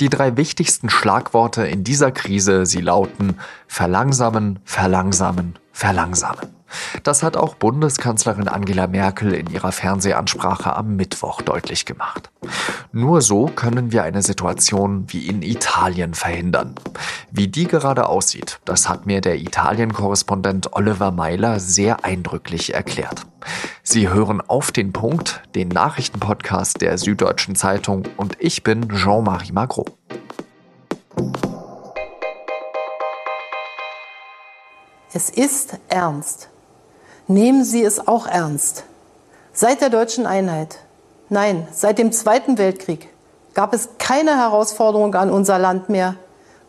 Die drei wichtigsten Schlagworte in dieser Krise, sie lauten verlangsamen, verlangsamen, verlangsamen. Das hat auch Bundeskanzlerin Angela Merkel in ihrer Fernsehansprache am Mittwoch deutlich gemacht. Nur so können wir eine Situation wie in Italien verhindern. Wie die gerade aussieht, das hat mir der Italien-Korrespondent Oliver Meiler sehr eindrücklich erklärt. Sie hören auf den Punkt, den Nachrichtenpodcast der Süddeutschen Zeitung und ich bin Jean-Marie Magro. Es ist ernst. Nehmen Sie es auch ernst. Seit der deutschen Einheit, nein, seit dem Zweiten Weltkrieg gab es keine Herausforderung an unser Land mehr,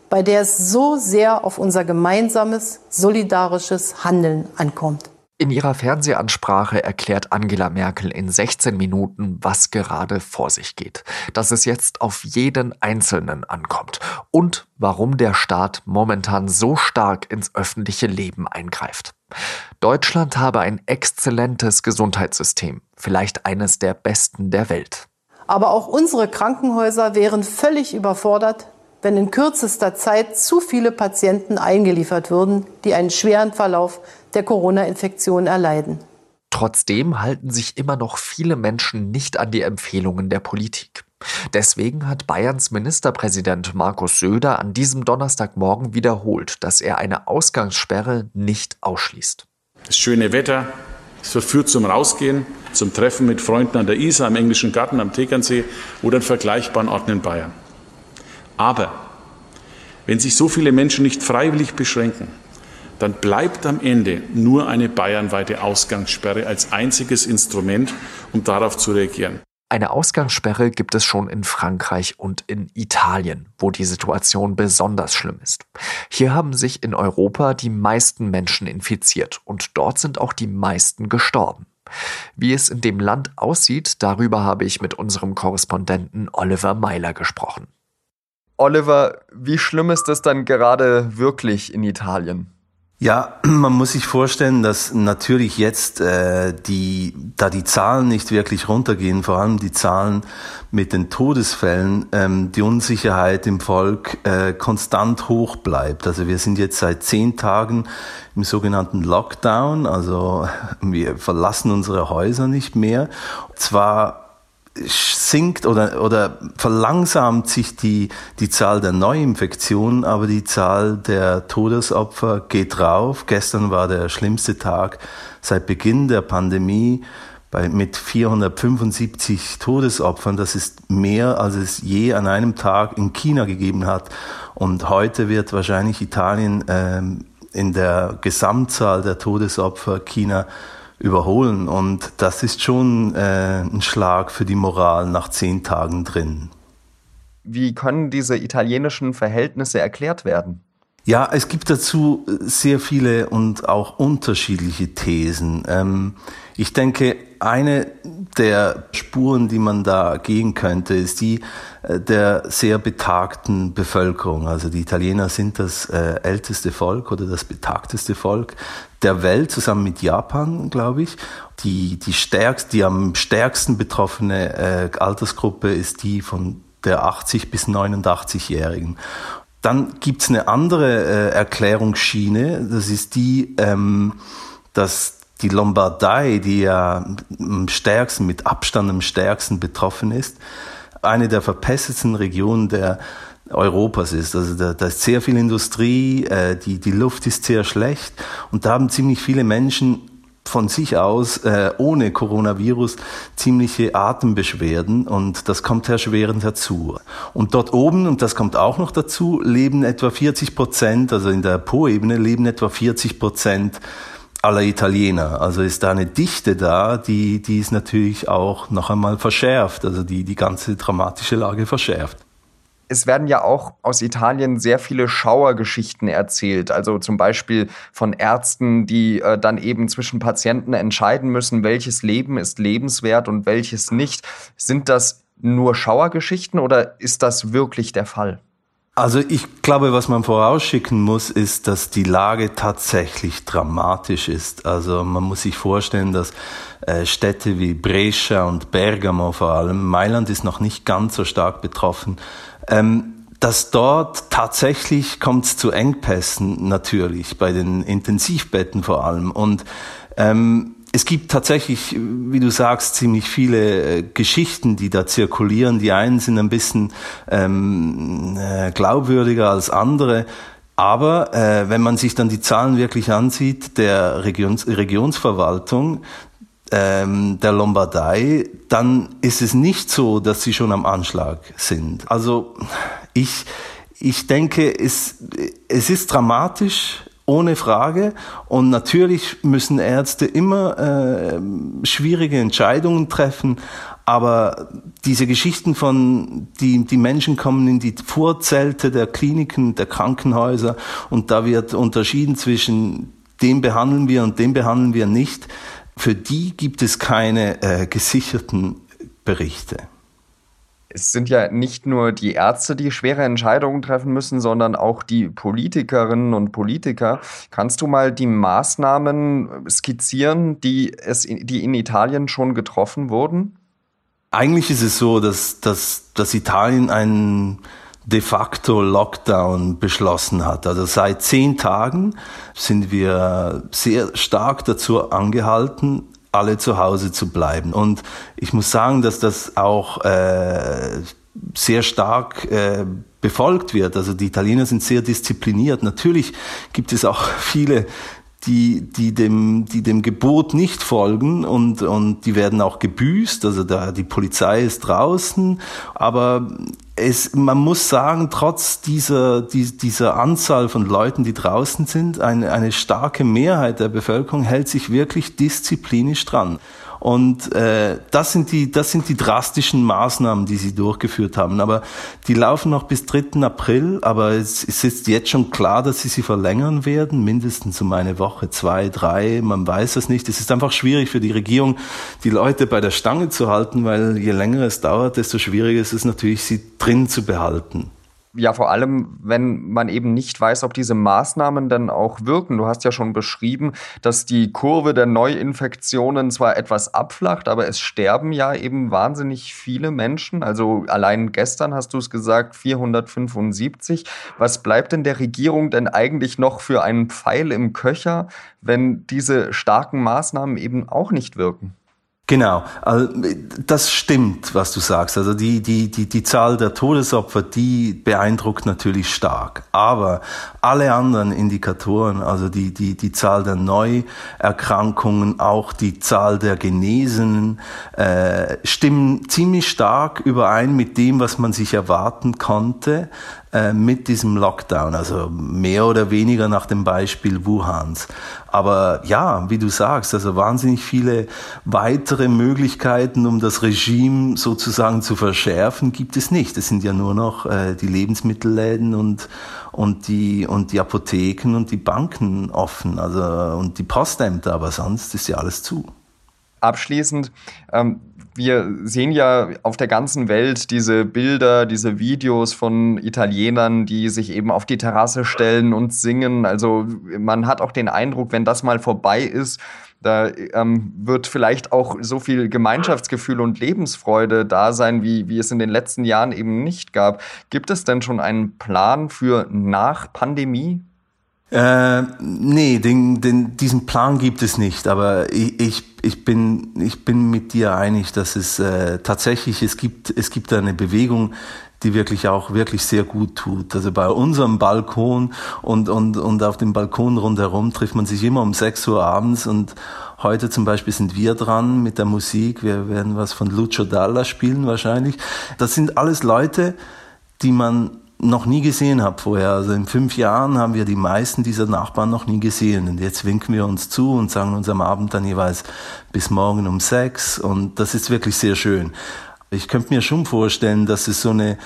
bei der es so sehr auf unser gemeinsames, solidarisches Handeln ankommt. In ihrer Fernsehansprache erklärt Angela Merkel in 16 Minuten, was gerade vor sich geht, dass es jetzt auf jeden Einzelnen ankommt und warum der Staat momentan so stark ins öffentliche Leben eingreift. Deutschland habe ein exzellentes Gesundheitssystem, vielleicht eines der besten der Welt. Aber auch unsere Krankenhäuser wären völlig überfordert, wenn in kürzester Zeit zu viele Patienten eingeliefert würden, die einen schweren Verlauf der Corona-Infektion erleiden. Trotzdem halten sich immer noch viele Menschen nicht an die Empfehlungen der Politik. Deswegen hat Bayerns Ministerpräsident Markus Söder an diesem Donnerstagmorgen wiederholt, dass er eine Ausgangssperre nicht ausschließt. Das schöne Wetter, es verführt zum Rausgehen, zum Treffen mit Freunden an der Isar, am Englischen Garten, am Tegernsee oder an vergleichbaren Orten in Bayern. Aber wenn sich so viele Menschen nicht freiwillig beschränken, dann bleibt am Ende nur eine bayernweite Ausgangssperre als einziges Instrument, um darauf zu reagieren. Eine Ausgangssperre gibt es schon in Frankreich und in Italien, wo die Situation besonders schlimm ist. Hier haben sich in Europa die meisten Menschen infiziert und dort sind auch die meisten gestorben. Wie es in dem Land aussieht, darüber habe ich mit unserem Korrespondenten Oliver Meiler gesprochen. Oliver, wie schlimm ist es dann gerade wirklich in Italien? Ja, man muss sich vorstellen, dass natürlich jetzt äh, die, da die Zahlen nicht wirklich runtergehen, vor allem die Zahlen mit den Todesfällen, ähm, die Unsicherheit im Volk äh, konstant hoch bleibt. Also wir sind jetzt seit zehn Tagen im sogenannten Lockdown, also wir verlassen unsere Häuser nicht mehr. Zwar sinkt oder, oder verlangsamt sich die, die Zahl der Neuinfektionen, aber die Zahl der Todesopfer geht rauf. Gestern war der schlimmste Tag seit Beginn der Pandemie bei, mit 475 Todesopfern. Das ist mehr, als es je an einem Tag in China gegeben hat. Und heute wird wahrscheinlich Italien ähm, in der Gesamtzahl der Todesopfer China überholen. Und das ist schon äh, ein Schlag für die Moral nach zehn Tagen drin. Wie können diese italienischen Verhältnisse erklärt werden? Ja, es gibt dazu sehr viele und auch unterschiedliche Thesen. Ähm, ich denke, eine der Spuren, die man da gehen könnte, ist die äh, der sehr betagten Bevölkerung. Also die Italiener sind das äh, älteste Volk oder das betagteste Volk der Welt, zusammen mit Japan, glaube ich. Die, die, stärkst, die am stärksten betroffene äh, Altersgruppe ist die von der 80 bis 89-Jährigen. Dann gibt's eine andere Erklärungsschiene, das ist die, ähm, dass die Lombardei, die ja am stärksten, mit Abstand am stärksten betroffen ist, eine der verpestetsten Regionen der Europas ist. Also da, da ist sehr viel Industrie, äh, die, die Luft ist sehr schlecht und da haben ziemlich viele Menschen von sich aus äh, ohne Coronavirus ziemliche Atembeschwerden und das kommt erschwerend dazu. Und dort oben, und das kommt auch noch dazu, leben etwa 40 Prozent, also in der Po-Ebene leben etwa 40 Prozent aller Italiener. Also ist da eine Dichte da, die, die ist natürlich auch noch einmal verschärft, also die die ganze dramatische Lage verschärft. Es werden ja auch aus Italien sehr viele Schauergeschichten erzählt. Also zum Beispiel von Ärzten, die äh, dann eben zwischen Patienten entscheiden müssen, welches Leben ist lebenswert und welches nicht. Sind das nur Schauergeschichten oder ist das wirklich der Fall? Also ich glaube, was man vorausschicken muss, ist, dass die Lage tatsächlich dramatisch ist. Also man muss sich vorstellen, dass äh, Städte wie Brescia und Bergamo vor allem, Mailand ist noch nicht ganz so stark betroffen, ähm, dass dort tatsächlich kommt es zu Engpässen natürlich, bei den Intensivbetten vor allem. Und ähm, es gibt tatsächlich, wie du sagst, ziemlich viele äh, Geschichten, die da zirkulieren. Die einen sind ein bisschen ähm, äh, glaubwürdiger als andere. Aber äh, wenn man sich dann die Zahlen wirklich ansieht, der Regions Regionsverwaltung, ähm, der Lombardei, dann ist es nicht so, dass sie schon am Anschlag sind. Also ich, ich denke, es, es ist dramatisch, ohne Frage. Und natürlich müssen Ärzte immer äh, schwierige Entscheidungen treffen. Aber diese Geschichten von, die, die Menschen kommen in die Vorzelte der Kliniken, der Krankenhäuser und da wird unterschieden zwischen dem behandeln wir und dem behandeln wir nicht. Für die gibt es keine äh, gesicherten Berichte es sind ja nicht nur die Ärzte, die schwere Entscheidungen treffen müssen, sondern auch die Politikerinnen und Politiker. Kannst du mal die Maßnahmen skizzieren, die, es in, die in Italien schon getroffen wurden? Eigentlich ist es so, dass, dass, dass Italien einen de facto Lockdown beschlossen hat. Also seit zehn Tagen sind wir sehr stark dazu angehalten, alle zu Hause zu bleiben. Und ich muss sagen, dass das auch äh, sehr stark äh, befolgt wird. Also die Italiener sind sehr diszipliniert. Natürlich gibt es auch viele, die, die, dem, die dem Gebot nicht folgen und, und die werden auch gebüßt. Also da, die Polizei ist draußen. Aber es, man muss sagen, trotz dieser, die, dieser Anzahl von Leuten, die draußen sind, eine, eine starke Mehrheit der Bevölkerung hält sich wirklich disziplinisch dran. Und äh, das, sind die, das sind die drastischen Maßnahmen, die sie durchgeführt haben. Aber die laufen noch bis 3. April, aber es, es ist jetzt schon klar, dass sie sie verlängern werden, mindestens um eine Woche, zwei, drei, man weiß es nicht. Es ist einfach schwierig für die Regierung, die Leute bei der Stange zu halten, weil je länger es dauert, desto schwieriger ist es natürlich, sie drin zu behalten ja, vor allem, wenn man eben nicht weiß, ob diese Maßnahmen dann auch wirken. Du hast ja schon beschrieben, dass die Kurve der Neuinfektionen zwar etwas abflacht, aber es sterben ja eben wahnsinnig viele Menschen. Also allein gestern hast du es gesagt, 475. Was bleibt denn der Regierung denn eigentlich noch für einen Pfeil im Köcher, wenn diese starken Maßnahmen eben auch nicht wirken? Genau, also das stimmt, was du sagst. Also die, die, die, die Zahl der Todesopfer, die beeindruckt natürlich stark. Aber alle anderen Indikatoren, also die, die, die Zahl der Neuerkrankungen, auch die Zahl der Genesenen, äh, stimmen ziemlich stark überein mit dem, was man sich erwarten konnte äh, mit diesem Lockdown, also mehr oder weniger nach dem Beispiel Wuhans. Aber ja, wie du sagst, also wahnsinnig viele weitere Möglichkeiten, um das Regime sozusagen zu verschärfen, gibt es nicht. Es sind ja nur noch äh, die Lebensmittelläden und und die und die Apotheken und die Banken offen, also und die Postämter, aber sonst ist ja alles zu. Abschließend, ähm, wir sehen ja auf der ganzen Welt diese Bilder, diese Videos von Italienern, die sich eben auf die Terrasse stellen und singen. Also man hat auch den Eindruck, wenn das mal vorbei ist, da ähm, wird vielleicht auch so viel Gemeinschaftsgefühl und Lebensfreude da sein, wie, wie es in den letzten Jahren eben nicht gab. Gibt es denn schon einen Plan für nach Pandemie? Äh, nee, den, den, diesen Plan gibt es nicht, aber ich, ich, ich, bin, ich bin mit dir einig, dass es äh, tatsächlich, es gibt, es gibt eine Bewegung, die wirklich auch wirklich sehr gut tut. Also bei unserem Balkon und, und, und auf dem Balkon rundherum trifft man sich immer um 6 Uhr abends und heute zum Beispiel sind wir dran mit der Musik. Wir werden was von Lucio Dalla spielen wahrscheinlich. Das sind alles Leute, die man noch nie gesehen habe vorher. Also in fünf Jahren haben wir die meisten dieser Nachbarn noch nie gesehen. Und jetzt winken wir uns zu und sagen uns am Abend dann jeweils bis morgen um sechs. Und das ist wirklich sehr schön. Ich könnte mir schon vorstellen, dass es so eine,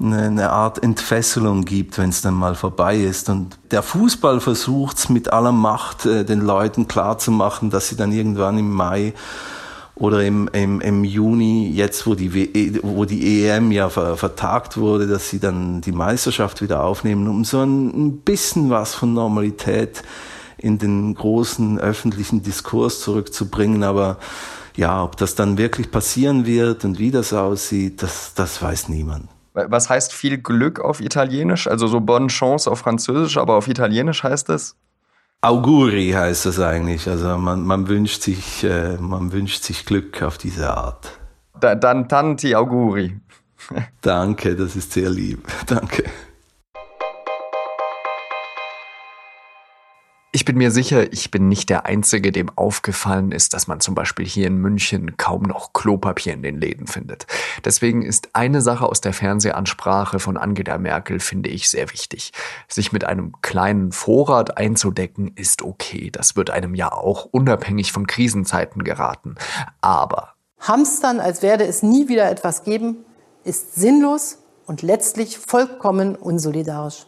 eine Art Entfesselung gibt, wenn es dann mal vorbei ist. Und der Fußball versucht es mit aller Macht, äh, den Leuten klarzumachen, dass sie dann irgendwann im Mai oder im, im, im Juni, jetzt wo die, w wo die EM ja ver vertagt wurde, dass sie dann die Meisterschaft wieder aufnehmen, um so ein, ein bisschen was von Normalität in den großen öffentlichen Diskurs zurückzubringen. Aber ja, ob das dann wirklich passieren wird und wie das aussieht, das, das weiß niemand. Was heißt viel Glück auf Italienisch? Also so bonne chance auf Französisch, aber auf Italienisch heißt es? Auguri heißt das eigentlich. Also man, man, wünscht sich, äh, man wünscht sich Glück auf diese Art. Da, dann tanti auguri. Danke, das ist sehr lieb. Danke. Ich bin mir sicher, ich bin nicht der Einzige, dem aufgefallen ist, dass man zum Beispiel hier in München kaum noch Klopapier in den Läden findet. Deswegen ist eine Sache aus der Fernsehansprache von Angela Merkel, finde ich, sehr wichtig. Sich mit einem kleinen Vorrat einzudecken, ist okay. Das wird einem ja auch unabhängig von Krisenzeiten geraten. Aber Hamstern, als werde es nie wieder etwas geben, ist sinnlos und letztlich vollkommen unsolidarisch.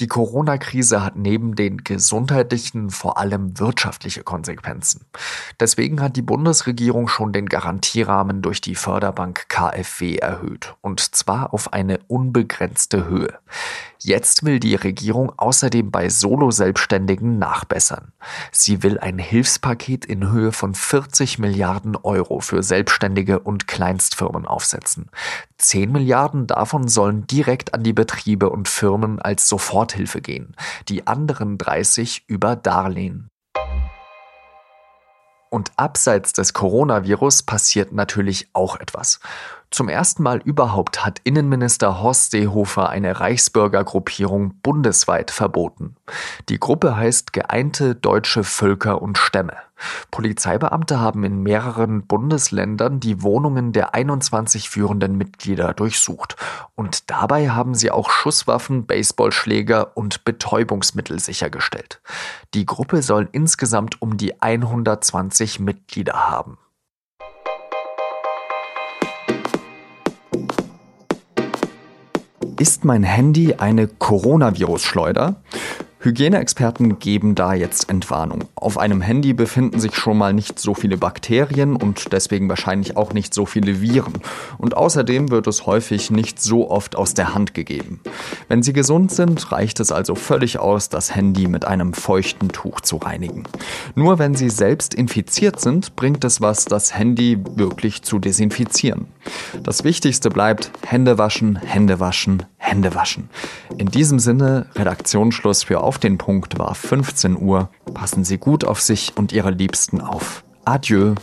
Die Corona-Krise hat neben den gesundheitlichen vor allem wirtschaftliche Konsequenzen. Deswegen hat die Bundesregierung schon den Garantierahmen durch die Förderbank KfW erhöht, und zwar auf eine unbegrenzte Höhe. Jetzt will die Regierung außerdem bei Solo-Selbstständigen nachbessern. Sie will ein Hilfspaket in Höhe von 40 Milliarden Euro für Selbstständige und Kleinstfirmen aufsetzen. 10 Milliarden davon sollen direkt an die Betriebe und Firmen als Soforthilfe gehen, die anderen 30 über Darlehen. Und abseits des Coronavirus passiert natürlich auch etwas. Zum ersten Mal überhaupt hat Innenminister Horst Seehofer eine Reichsbürgergruppierung bundesweit verboten. Die Gruppe heißt Geeinte Deutsche Völker und Stämme. Polizeibeamte haben in mehreren Bundesländern die Wohnungen der 21 führenden Mitglieder durchsucht. Und dabei haben sie auch Schusswaffen, Baseballschläger und Betäubungsmittel sichergestellt. Die Gruppe soll insgesamt um die 120 Mitglieder haben. Ist mein Handy eine Coronavirus-Schleuder? Hygieneexperten geben da jetzt Entwarnung. Auf einem Handy befinden sich schon mal nicht so viele Bakterien und deswegen wahrscheinlich auch nicht so viele Viren. Und außerdem wird es häufig nicht so oft aus der Hand gegeben. Wenn Sie gesund sind, reicht es also völlig aus, das Handy mit einem feuchten Tuch zu reinigen. Nur wenn Sie selbst infiziert sind, bringt es was, das Handy wirklich zu desinfizieren. Das Wichtigste bleibt Hände waschen, Hände waschen, Hände waschen. In diesem Sinne, Redaktionsschluss für Auf den Punkt war 15 Uhr. Passen Sie gut auf sich und Ihre Liebsten auf. Adieu.